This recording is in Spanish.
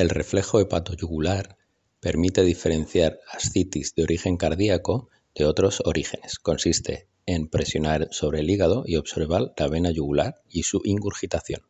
El reflejo hepatoyugular permite diferenciar ascitis de origen cardíaco de otros orígenes. Consiste en presionar sobre el hígado y observar la vena yugular y su ingurgitación.